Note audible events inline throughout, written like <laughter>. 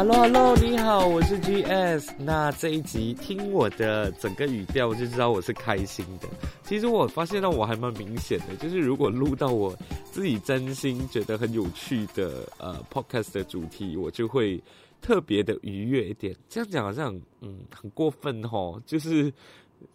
Hello Hello，你好，我是 GS。那这一集听我的整个语调就知道我是开心的。其实我发现到我还蛮明显的，就是如果录到我自己真心觉得很有趣的呃 Podcast 的主题，我就会特别的愉悦一点。这样讲好像嗯很过分哦，就是。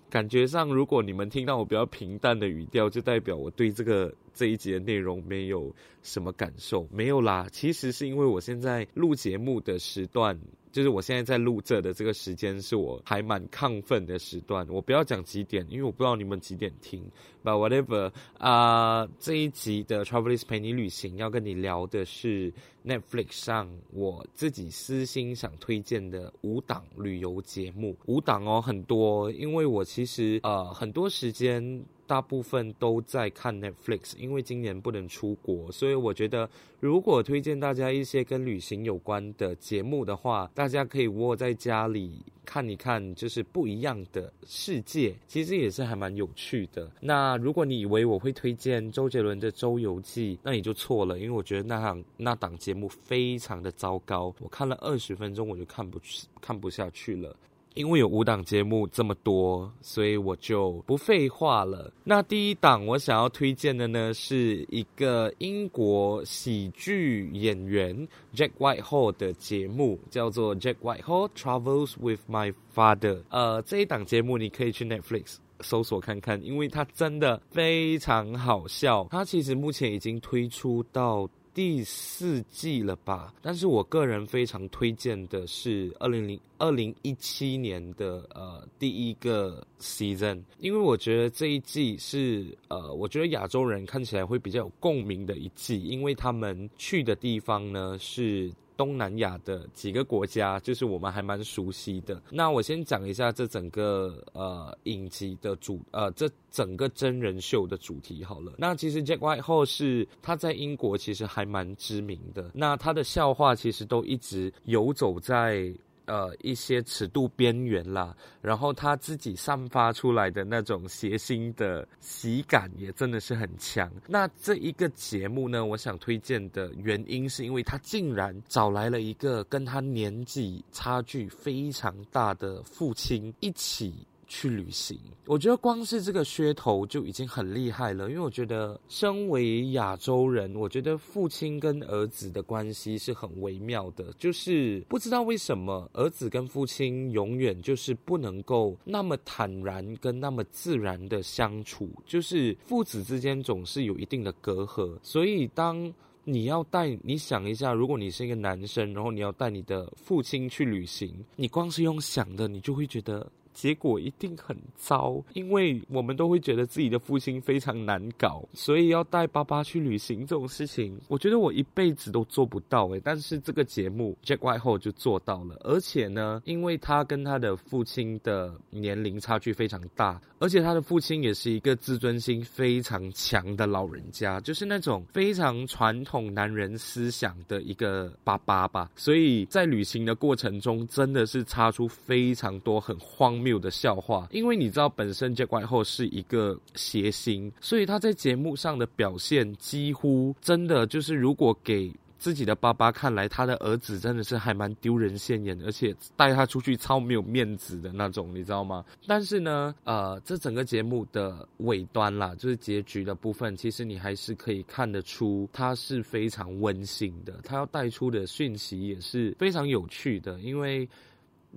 感觉上，如果你们听到我比较平淡的语调，就代表我对这个这一集的内容没有什么感受。没有啦，其实是因为我现在录节目的时段。就是我现在在录这的这个时间是我还蛮亢奋的时段。我不要讲几点，因为我不知道你们几点听。But whatever，啊、这一集的 Travelist 陪你旅行要跟你聊的是 Netflix 上我自己私心想推荐的五档旅游节目。五档哦，很多，因为我其实呃很多时间。大部分都在看 Netflix，因为今年不能出国，所以我觉得如果推荐大家一些跟旅行有关的节目的话，大家可以窝在家里看一看，就是不一样的世界，其实也是还蛮有趣的。那如果你以为我会推荐周杰伦的《周游记》，那你就错了，因为我觉得那档那档节目非常的糟糕，我看了二十分钟我就看不看不下去了。因为有五档节目这么多，所以我就不废话了。那第一档我想要推荐的呢，是一个英国喜剧演员 Jack Whitehall 的节目，叫做 Jack Whitehall Travels with My Father。呃，这一档节目你可以去 Netflix 搜索看看，因为它真的非常好笑。它其实目前已经推出到。第四季了吧？但是我个人非常推荐的是二零零二零一七年的呃第一个 season，因为我觉得这一季是呃我觉得亚洲人看起来会比较有共鸣的一季，因为他们去的地方呢是。东南亚的几个国家，就是我们还蛮熟悉的。那我先讲一下这整个呃影集的主呃这整个真人秀的主题好了。那其实 Jack Whitehall 是他在英国其实还蛮知名的。那他的笑话其实都一直游走在。呃，一些尺度边缘啦，然后他自己散发出来的那种谐星的喜感也真的是很强。那这一个节目呢，我想推荐的原因是因为他竟然找来了一个跟他年纪差距非常大的父亲一起。去旅行，我觉得光是这个噱头就已经很厉害了。因为我觉得，身为亚洲人，我觉得父亲跟儿子的关系是很微妙的。就是不知道为什么，儿子跟父亲永远就是不能够那么坦然跟那么自然的相处，就是父子之间总是有一定的隔阂。所以，当你要带，你想一下，如果你是一个男生，然后你要带你的父亲去旅行，你光是用想的，你就会觉得。结果一定很糟，因为我们都会觉得自己的父亲非常难搞，所以要带爸爸去旅行这种事情，我觉得我一辈子都做不到诶。但是这个节目 Jack White 后就做到了，而且呢，因为他跟他的父亲的年龄差距非常大，而且他的父亲也是一个自尊心非常强的老人家，就是那种非常传统男人思想的一个爸爸吧，所以在旅行的过程中，真的是擦出非常多很荒。没有的笑话，因为你知道本身 Jack Whitehall 是一个谐星，所以他在节目上的表现几乎真的就是，如果给自己的爸爸看来，他的儿子真的是还蛮丢人现眼，而且带他出去超没有面子的那种，你知道吗？但是呢，呃，这整个节目的尾端啦，就是结局的部分，其实你还是可以看得出，他是非常温馨的，他要带出的讯息也是非常有趣的，因为。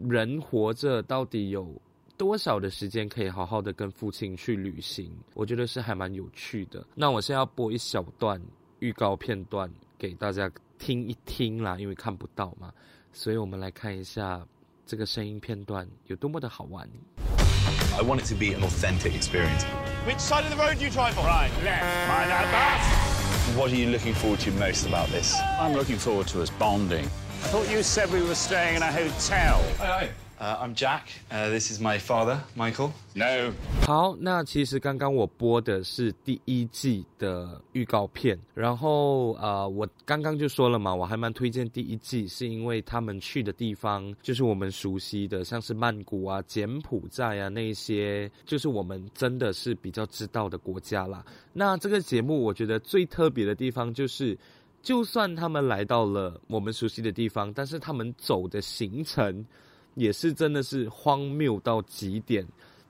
人活着到底有多少的时间可以好好的跟父亲去旅行？我觉得是还蛮有趣的。那我现在要播一小段预告片段给大家听一听啦，因为看不到嘛，所以我们来看一下这个声音片段有多么的好玩。I want it to be an authentic experience. Which side of the road do you drive on? Right, left. Mind that bus. What are you looking forward to most about this? I'm looking forward to us bonding. I thought you said we were staying in a hotel. Hi. Uh, I'm Jack. Uh, this is my father, Michael. No. 好，那其实刚刚我播的是第一季的预告片，然后呃，我刚刚就说了嘛，我还蛮推荐第一季，是因为他们去的地方就是我们熟悉的，像是曼谷啊、柬埔寨啊那些，就是我们真的是比较知道的国家啦。那这个节目我觉得最特别的地方就是。就算他们来到了我们熟悉的地方，但是他们走的行程也是真的是荒谬到极点。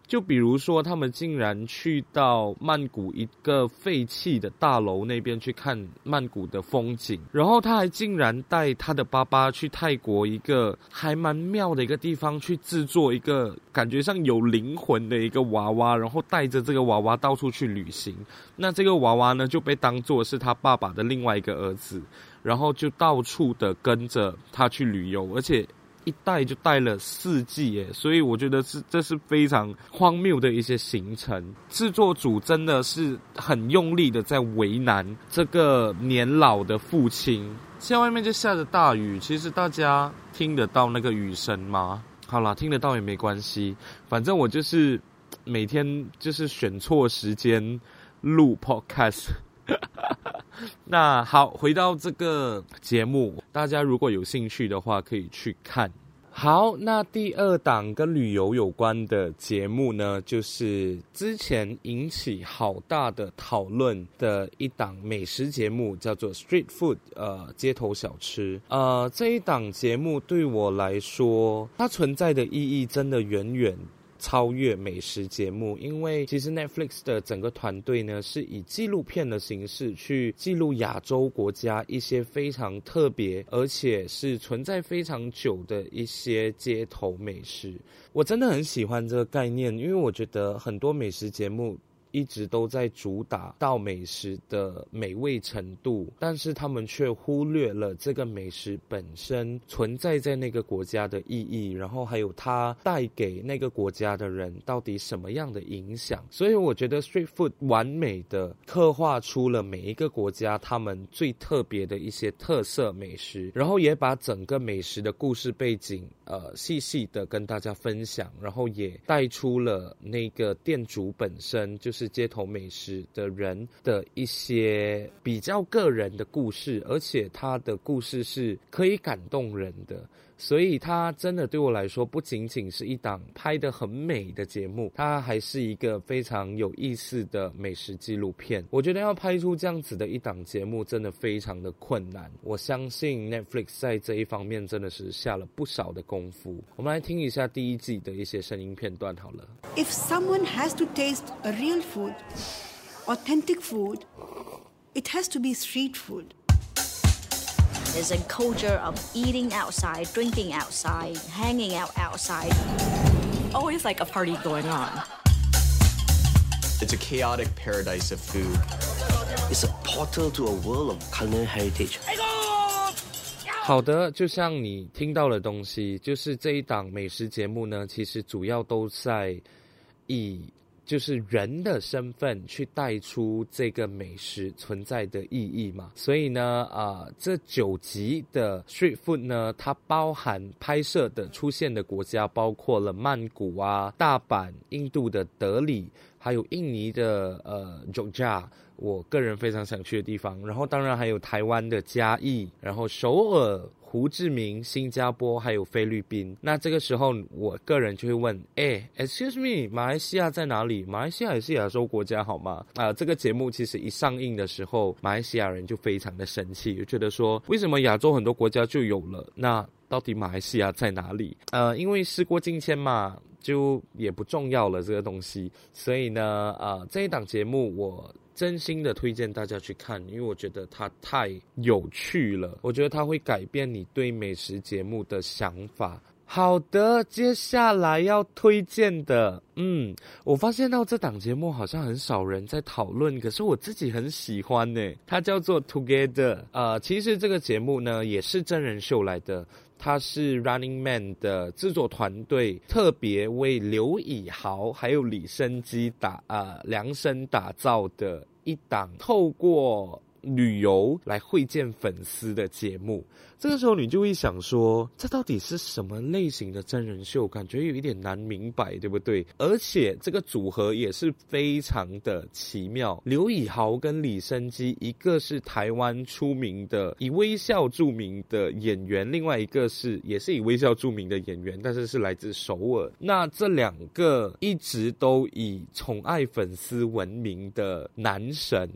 就比如说，他们竟然去到曼谷一个废弃的大楼那边去看曼谷的风景，然后他还竟然带他的爸爸去泰国一个还蛮妙的一个地方去制作一个感觉像有灵魂的一个娃娃，然后带着这个娃娃到处去旅行。那这个娃娃呢，就被当作是他爸爸的另外一个儿子，然后就到处的跟着他去旅游，而且。一带就带了四季耶，所以我觉得是这是非常荒谬的一些行程。制作组真的是很用力的在为难这个年老的父亲。现在外面就下着大雨，其实大家听得到那个雨声吗？好啦，听得到也没关系，反正我就是每天就是选错时间录 podcast。<laughs> 那好，回到这个节目，大家如果有兴趣的话，可以去看。好，那第二档跟旅游有关的节目呢，就是之前引起好大的讨论的一档美食节目，叫做 Street Food，呃，街头小吃。呃，这一档节目对我来说，它存在的意义真的远远。超越美食节目，因为其实 Netflix 的整个团队呢，是以纪录片的形式去记录亚洲国家一些非常特别，而且是存在非常久的一些街头美食。我真的很喜欢这个概念，因为我觉得很多美食节目。一直都在主打到美食的美味程度，但是他们却忽略了这个美食本身存在在那个国家的意义，然后还有它带给那个国家的人到底什么样的影响。所以我觉得 Street Food 完美的刻画出了每一个国家他们最特别的一些特色美食，然后也把整个美食的故事背景，呃，细细的跟大家分享，然后也带出了那个店主本身就是。是街头美食的人的一些比较个人的故事，而且他的故事是可以感动人的。所以它真的对我来说，不仅仅是一档拍得很美的节目，它还是一个非常有意思的美食纪录片。我觉得要拍出这样子的一档节目，真的非常的困难。我相信 Netflix 在这一方面真的是下了不少的功夫。我们来听一下第一季的一些声音片段好了。If someone has to taste a real food, authentic food, it has to be street food. There's a culture of eating outside, drinking outside, hanging out outside. Always like a party going on. It's a chaotic paradise of food. It's a portal to a world of culinary heritage. 好的，就像你听到的东西，就是这一档美食节目呢，其实主要都在以。 就是人的身份去带出这个美食存在的意义嘛，所以呢，啊、这九集的 Street Food 呢，它包含拍摄的出现的国家包括了曼谷啊、大阪、印度的德里，还有印尼的呃爪哇我个人非常想去的地方，然后当然还有台湾的嘉义，然后首尔。胡志明、新加坡还有菲律宾，那这个时候我个人就会问：哎，Excuse me，马来西亚在哪里？马来西亚也是亚洲国家，好吗？啊、呃，这个节目其实一上映的时候，马来西亚人就非常的生气，就觉得说，为什么亚洲很多国家就有了，那到底马来西亚在哪里？呃，因为时过境迁嘛，就也不重要了这个东西，所以呢，呃，这一档节目我。真心的推荐大家去看，因为我觉得它太有趣了。我觉得它会改变你对美食节目的想法。好的，接下来要推荐的，嗯，我发现到这档节目好像很少人在讨论，可是我自己很喜欢呢。它叫做 Together，呃，其实这个节目呢也是真人秀来的。它是 Running Man 的制作团队特别为刘以豪还有李昇基打、呃、量身打造的一档，透过。旅游来会见粉丝的节目，这个时候你就会想说，这到底是什么类型的真人秀？感觉有一点难明白，对不对？而且这个组合也是非常的奇妙。刘以豪跟李昇基，一个是台湾出名的以微笑著名的演员，另外一个是也是以微笑著名的演员，但是是来自首尔。那这两个一直都以宠爱粉丝闻名的男神。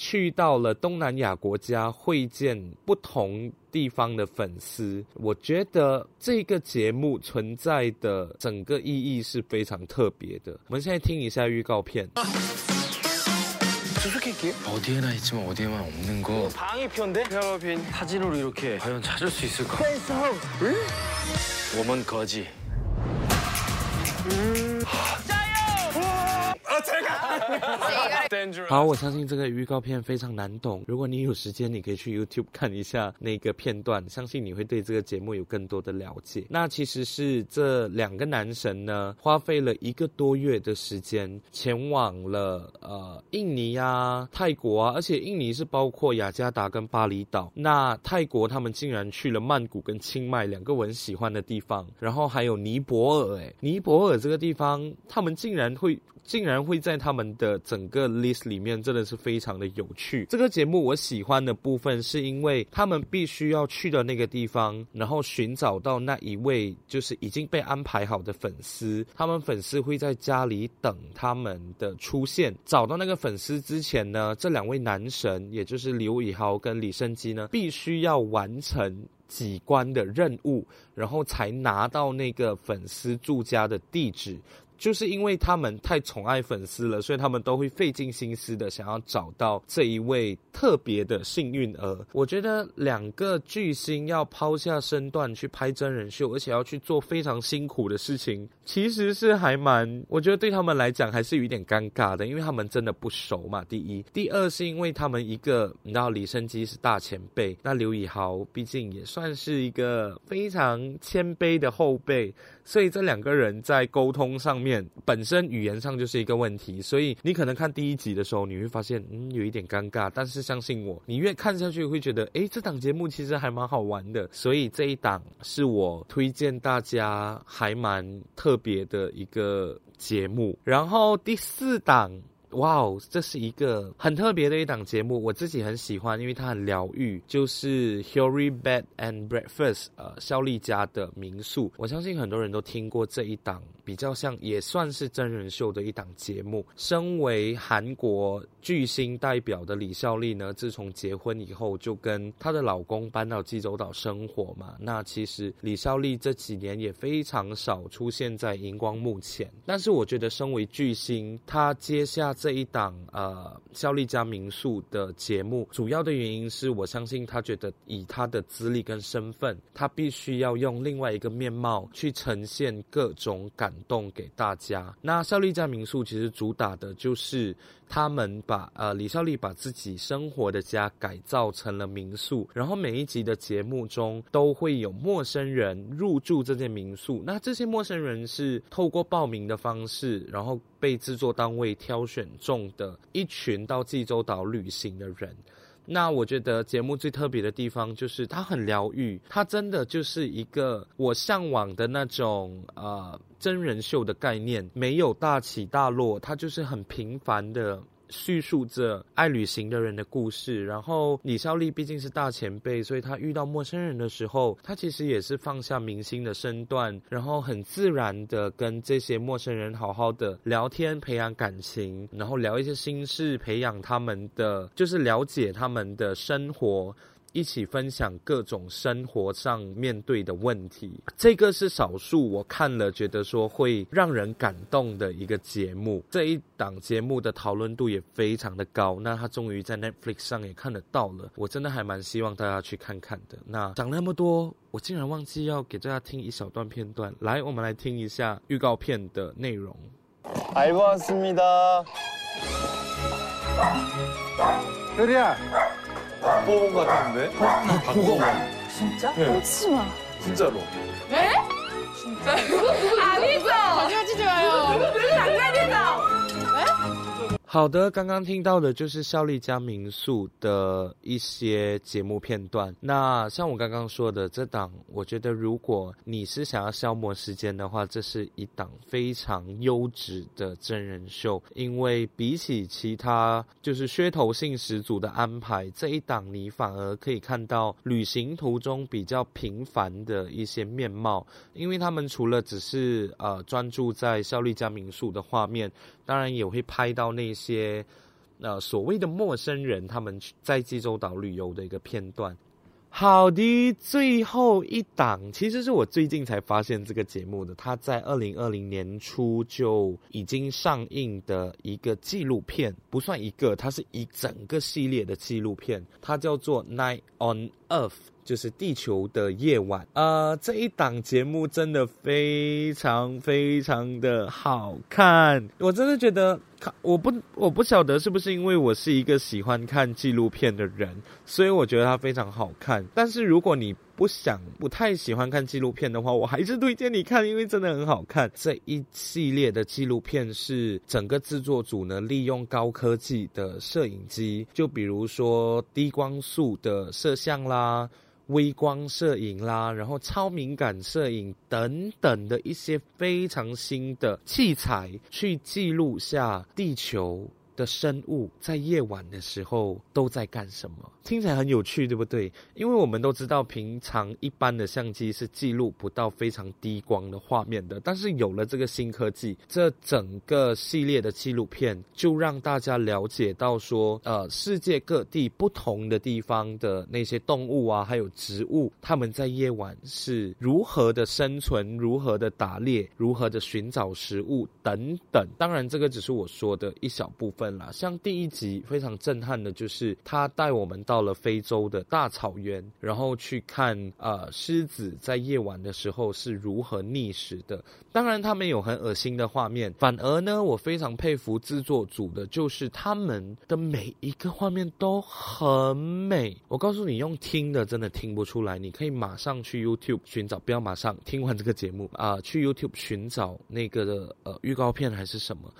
去到了东南亚国家会见不同地方的粉丝。我觉得这个节目存在的整个意义是非常特别的。我们现在听一下预告片。啊 어디에나 있지만 어디에만 없는 거. 방위표인데? 페어핀 사진으로 이렇게 과연 찾을 수 있을까? 응? 我们거지. 음. <laughs> 好，我相信这个预告片非常难懂。如果你有时间，你可以去 YouTube 看一下那个片段，相信你会对这个节目有更多的了解。那其实是这两个男神呢，花费了一个多月的时间，前往了呃印尼啊、泰国啊，而且印尼是包括雅加达跟巴厘岛。那泰国他们竟然去了曼谷跟清迈两个我很喜欢的地方，然后还有尼泊尔。哎，尼泊尔这个地方，他们竟然会。竟然会在他们的整个 list 里面，真的是非常的有趣。这个节目我喜欢的部分，是因为他们必须要去的那个地方，然后寻找到那一位就是已经被安排好的粉丝。他们粉丝会在家里等他们的出现。找到那个粉丝之前呢，这两位男神，也就是刘以豪跟李昇基呢，必须要完成几关的任务，然后才拿到那个粉丝住家的地址。就是因为他们太宠爱粉丝了，所以他们都会费尽心思的想要找到这一位特别的幸运儿。我觉得两个巨星要抛下身段去拍真人秀，而且要去做非常辛苦的事情，其实是还蛮……我觉得对他们来讲还是有一点尴尬的，因为他们真的不熟嘛。第一，第二是因为他们一个，你知道李昇基是大前辈，那刘以豪毕竟也算是一个非常谦卑的后辈，所以这两个人在沟通上面。本身语言上就是一个问题，所以你可能看第一集的时候，你会发现嗯有一点尴尬，但是相信我，你越看下去会觉得，诶，这档节目其实还蛮好玩的，所以这一档是我推荐大家还蛮特别的一个节目。然后第四档。哇哦，这是一个很特别的一档节目，我自己很喜欢，因为它很疗愈。就是 Hurry Bed and Breakfast，呃，孝利家的民宿。我相信很多人都听过这一档比较像，也算是真人秀的一档节目。身为韩国巨星代表的李孝利呢，自从结婚以后就跟她的老公搬到济州岛生活嘛。那其实李孝利这几年也非常少出现在荧光幕前，但是我觉得身为巨星，他接下。这一档呃效力家民宿的节目，主要的原因是我相信他觉得以他的资历跟身份，他必须要用另外一个面貌去呈现各种感动给大家。那效力家民宿其实主打的就是他们把呃李孝利把自己生活的家改造成了民宿，然后每一集的节目中都会有陌生人入住这间民宿。那这些陌生人是透过报名的方式，然后被制作单位挑选中的一群到济州岛旅行的人，那我觉得节目最特别的地方就是它很疗愈，它真的就是一个我向往的那种呃真人秀的概念，没有大起大落，它就是很平凡的。叙述着爱旅行的人的故事，然后李孝利毕竟是大前辈，所以他遇到陌生人的时候，他其实也是放下明星的身段，然后很自然的跟这些陌生人好好的聊天，培养感情，然后聊一些心事，培养他们的，就是了解他们的生活。一起分享各种生活上面对的问题，这个是少数我看了觉得说会让人感动的一个节目。这一档节目的讨论度也非常的高，那它终于在 Netflix 上也看得到了，我真的还蛮希望大家去看看的。那讲那么多，我竟然忘记要给大家听一小段片段，来，我们来听一下预告片的内容。알고왔습니다 뽑은 것 같은데? 박보검. 진짜? 네. 꽂지 마. 진짜로. 네? 진짜요? 아니죠? 거짓말치지 마요. 장난이죠? 好的，刚刚听到的就是孝利家民宿的一些节目片段。那像我刚刚说的，这档我觉得如果你是想要消磨时间的话，这是一档非常优质的真人秀。因为比起其他就是噱头性十足的安排，这一档你反而可以看到旅行途中比较平凡的一些面貌。因为他们除了只是呃专注在孝利家民宿的画面，当然也会拍到那些。些呃所谓的陌生人他们在济州岛旅游的一个片段。好的，最后一档。其实是我最近才发现这个节目的，它在二零二零年初就已经上映的一个纪录片，不算一个，它是一整个系列的纪录片，它叫做《Night on Earth》。就是地球的夜晚，呃，这一档节目真的非常非常的好看，我真的觉得，我不我不晓得是不是因为我是一个喜欢看纪录片的人，所以我觉得它非常好看。但是如果你不想不太喜欢看纪录片的话，我还是推荐你看，因为真的很好看。这一系列的纪录片是整个制作组呢利用高科技的摄影机，就比如说低光速的摄像啦。微光摄影啦，然后超敏感摄影等等的一些非常新的器材，去记录下地球的生物在夜晚的时候都在干什么？听起来很有趣，对不对？因为我们都知道，平常一般的相机是记录不到非常低光的画面的。但是有了这个新科技，这整个系列的纪录片就让大家了解到说，呃，世界各地不同的地方的那些动物啊，还有植物，它们在夜晚是如何的生存，如何的打猎，如何的寻找食物等等。当然，这个只是我说的一小部分。像第一集非常震撼的，就是他带我们到了非洲的大草原，然后去看呃狮子在夜晚的时候是如何觅食的。当然，他们有很恶心的画面，反而呢，我非常佩服制作组的，就是他们的每一个画面都很美。我告诉你，用听的真的听不出来，你可以马上去 YouTube 寻找，不要马上听完这个节目啊，去 YouTube 寻找那个的呃预告片还是什么。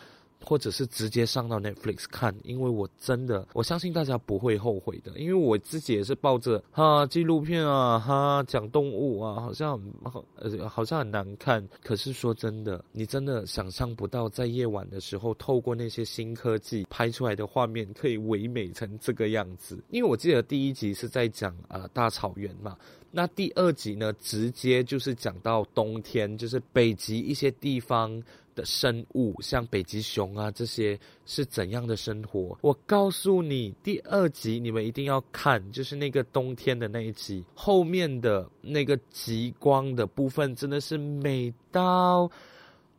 或者是直接上到 Netflix 看，因为我真的我相信大家不会后悔的，因为我自己也是抱着哈纪录片啊哈讲动物啊，好像好呃好像很难看，可是说真的，你真的想象不到在夜晚的时候，透过那些新科技拍出来的画面可以唯美成这个样子。因为我记得第一集是在讲呃大草原嘛，那第二集呢直接就是讲到冬天，就是北极一些地方。的生物，像北极熊啊，这些是怎样的生活？我告诉你，第二集你们一定要看，就是那个冬天的那一集，后面的那个极光的部分，真的是美到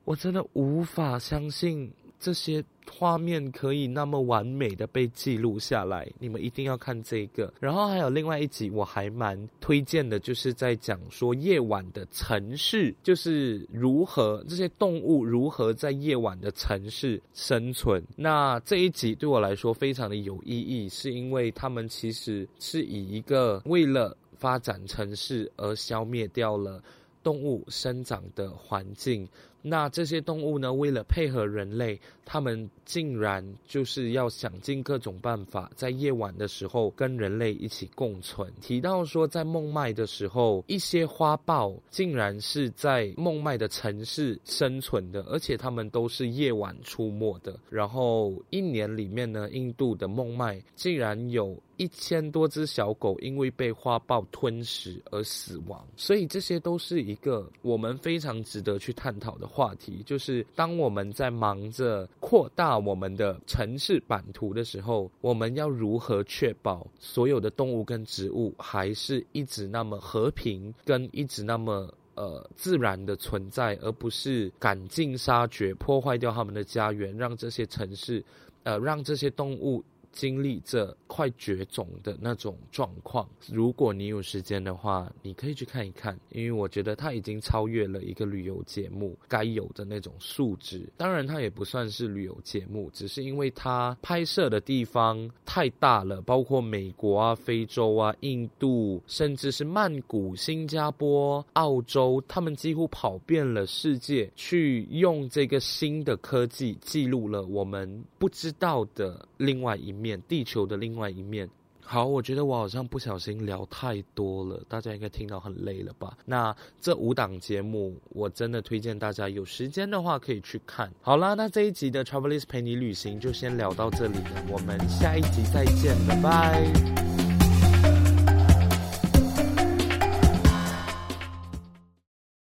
我真的无法相信这些。画面可以那么完美的被记录下来，你们一定要看这个。然后还有另外一集，我还蛮推荐的，就是在讲说夜晚的城市，就是如何这些动物如何在夜晚的城市生存。那这一集对我来说非常的有意义，是因为他们其实是以一个为了发展城市而消灭掉了动物生长的环境。那这些动物呢，为了配合人类，他们竟然就是要想尽各种办法，在夜晚的时候跟人类一起共存。提到说，在孟买的时候，一些花豹竟然是在孟买的城市生存的，而且它们都是夜晚出没的。然后一年里面呢，印度的孟买竟然有一千多只小狗因为被花豹吞食而死亡。所以这些都是一个我们非常值得去探讨的话题，就是当我们在忙着扩大我们的城市版图的时候，我们要如何确保所有的动物跟植物还是一直那么和平，跟一直那么呃自然的存在，而不是赶尽杀绝，破坏掉他们的家园，让这些城市，呃，让这些动物。经历这快绝种的那种状况，如果你有时间的话，你可以去看一看，因为我觉得它已经超越了一个旅游节目该有的那种素质。当然，它也不算是旅游节目，只是因为它拍摄的地方太大了，包括美国啊、非洲啊、印度，甚至是曼谷、新加坡、澳洲，他们几乎跑遍了世界，去用这个新的科技记录了我们不知道的另外一面。面地球的另外一面。好，我觉得我好像不小心聊太多了，大家应该听到很累了吧？那这五档节目，我真的推荐大家有时间的话可以去看。好啦，那这一集的 Travelist 陪你旅行就先聊到这里了，我们下一集再见，拜拜。